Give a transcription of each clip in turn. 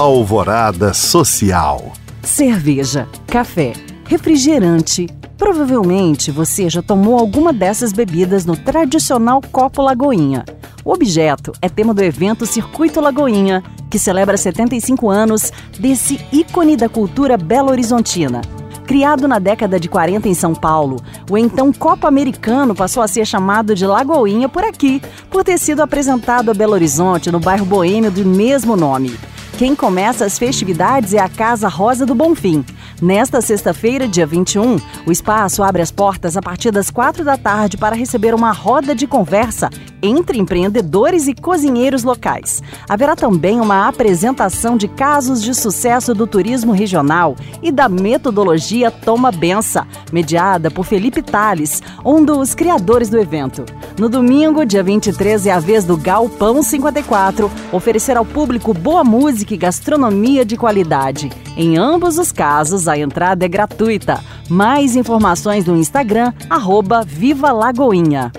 Alvorada Social. Cerveja, café, refrigerante. Provavelmente você já tomou alguma dessas bebidas no tradicional copo Lagoinha. O objeto é tema do evento Circuito Lagoinha, que celebra 75 anos desse ícone da cultura belo-horizontina. Criado na década de 40 em São Paulo, o então Copa Americano passou a ser chamado de Lagoinha por aqui, por ter sido apresentado a Belo Horizonte, no bairro boêmio do mesmo nome. Quem começa as festividades é a Casa Rosa do Bonfim. Nesta sexta-feira, dia 21, o espaço abre as portas a partir das quatro da tarde para receber uma roda de conversa entre empreendedores e cozinheiros locais. Haverá também uma apresentação de casos de sucesso do turismo regional e da metodologia Toma Bença, mediada por Felipe Tales, um dos criadores do evento. No domingo, dia 23, é a vez do Galpão 54 oferecer ao público boa música e gastronomia de qualidade. Em ambos os casos, a entrada é gratuita. Mais informações no Instagram, arroba Viva Lagoinha.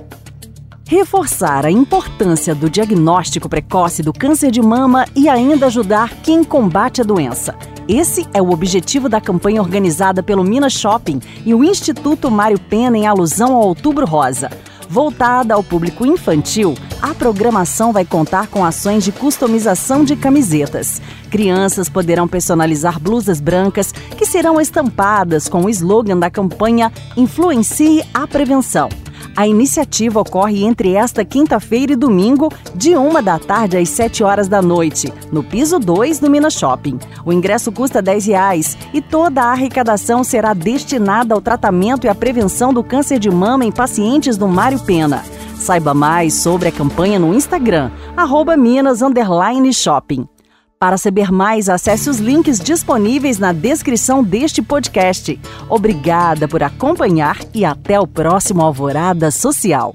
Reforçar a importância do diagnóstico precoce do câncer de mama e ainda ajudar quem combate a doença. Esse é o objetivo da campanha organizada pelo Minas Shopping e o Instituto Mário Pena em alusão ao Outubro Rosa. Voltada ao público infantil, a programação vai contar com ações de customização de camisetas. Crianças poderão personalizar blusas brancas que serão estampadas com o slogan da campanha Influencie a Prevenção. A iniciativa ocorre entre esta quinta-feira e domingo, de uma da tarde às 7 horas da noite, no piso 2 do Minas Shopping. O ingresso custa 10 reais e toda a arrecadação será destinada ao tratamento e à prevenção do câncer de mama em pacientes do Mário Pena. Saiba mais sobre a campanha no Instagram, arroba Minas Shopping. Para saber mais, acesse os links disponíveis na descrição deste podcast. Obrigada por acompanhar e até o próximo Alvorada Social.